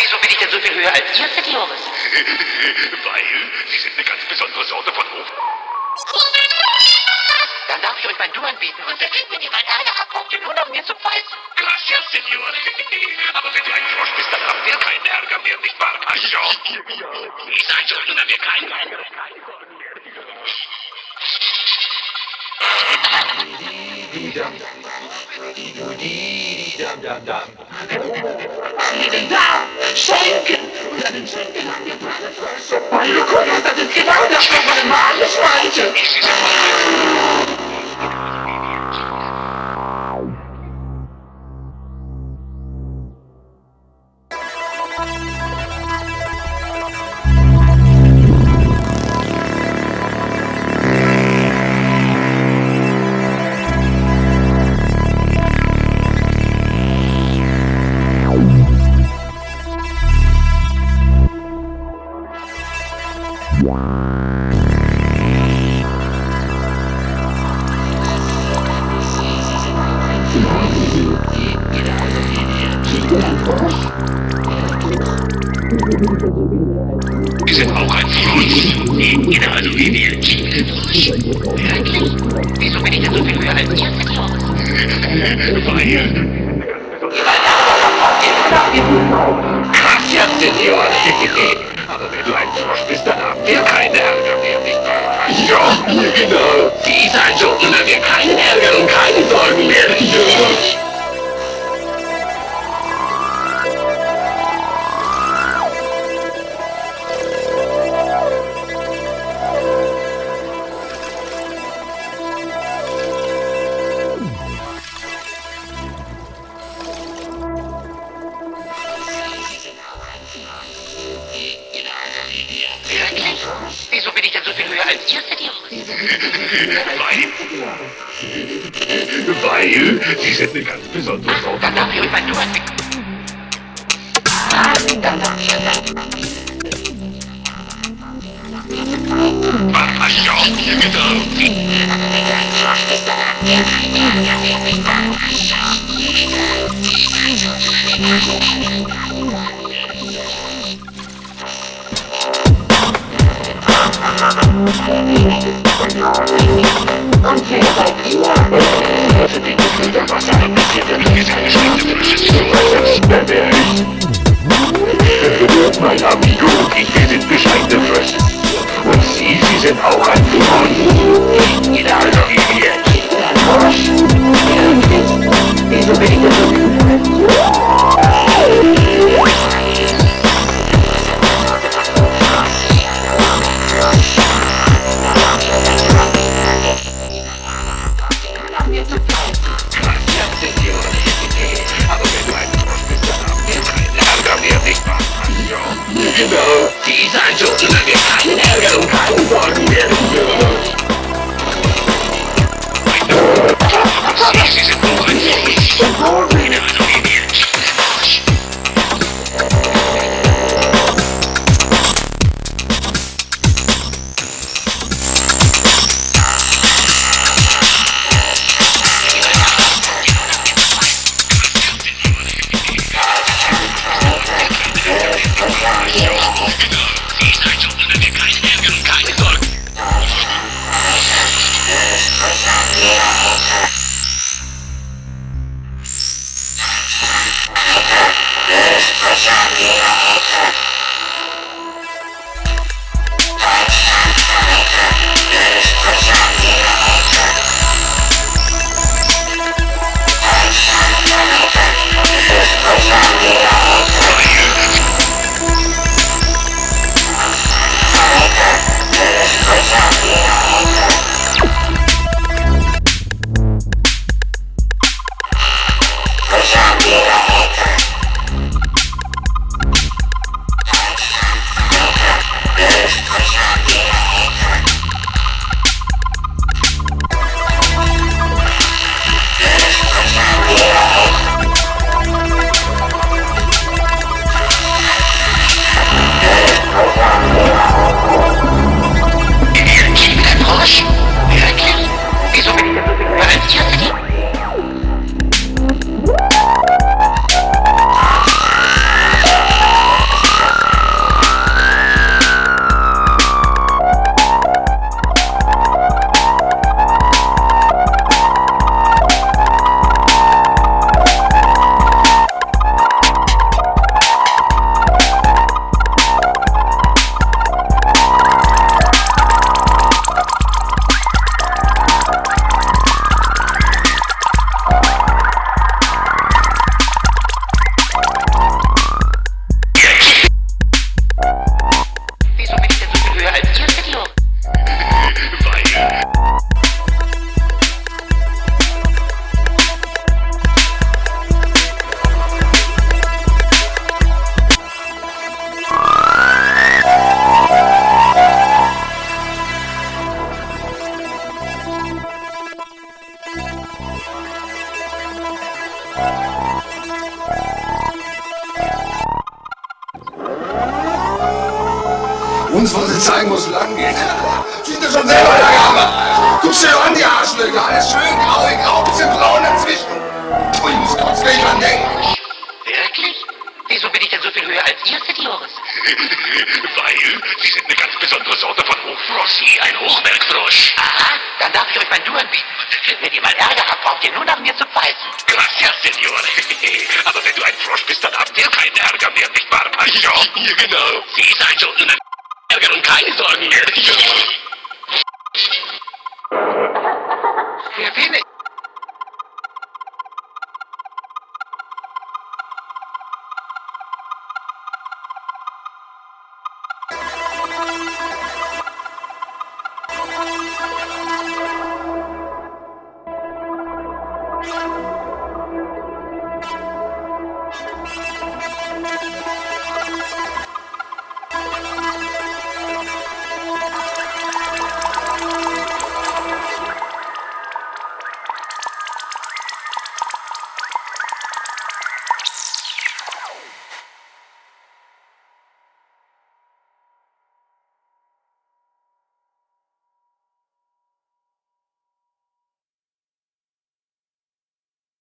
Wieso bin ich denn so viel höher als ihr, Seniores? Weil Sie sind eine ganz besondere Sorte von Hof. Dann darf ich euch mein Du anbieten und dann kriegt mir die meine Ärger ab, nur noch mir zu pfeifen. Gracias, Senor. Aber wenn du ein Frosch bist, dann haben wir keinen Ärger mehr, nicht wahr, Pancho? Ihr seid so, dann haben wir keinen Ärger. Schenken! Und an den Schenken haben wir meine Gott, das ist genau das, was meine Mama meinte. Sie. Sie sind auch ein Frosch. Genauso wie wir. Wirklich? Wieso bin ich denn so viel höher als ihr, Seniores? Weil. Gracias, Senor. Aber wenn du ein Frosch bist, dann haben wir keinen Ärger mehr, Pancho? Genau. Seid so, dann haben wir keinen Ärger und keine Sorgen mehr. Ja. Wieso bin ich denn so viel höher als ihr, Seniores? Weil. Weil. Sie sind eine ganz besondere Sorte. Dann darf ich euch Du anbieten. Pancho, genau. Und wer seid ihr? Für die Frosch? Vergangenheit. Entwicklung. Uns wollen sie zeigen, wo es lang geht. Siehst du schon selber, der Jammer. Guckst dir doch an, die Arschlöcher. Alles schön grau in grau, bisschen braun dazwischen. Ich muss kurz gleich dran denken. Wirklich? Wieso bin ich denn so viel höher als ihr, Horus? Weil Sie sind eine ganz besondere Sorte von Hochfrossi, ein Hochbergfrosch. Aha, dann darf ich euch mein Du anbieten. Wenn ihr mal Ärger habt, braucht ihr nur nach mir zu pfeifen. Gracias, Senor. Aber wenn du ein Frosch bist, dann habt ihr keinen Ärger mehr, nicht wahr, Pancho? Ja, genau. Sie seid schon ein Ärger und keine Sorgen. Wer bin ich?